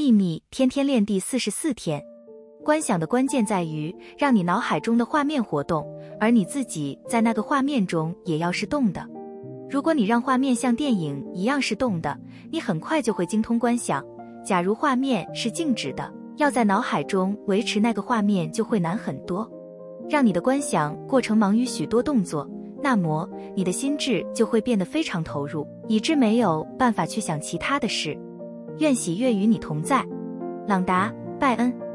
秘密天天练第四十四天。观想的关键在于让你脑海中的画面活动，而你自己在那个画面中也要是动的。如果你让画面像电影一样是动的，你很快就会精通观想。假如画面是静止的，要在脑海中维持那个画面就会难很多。让你的观想过程忙于许多动作，那么你的心智就会变得非常投入，以致没有办法去想其他的事。愿喜悦与你同在，朗达·拜恩。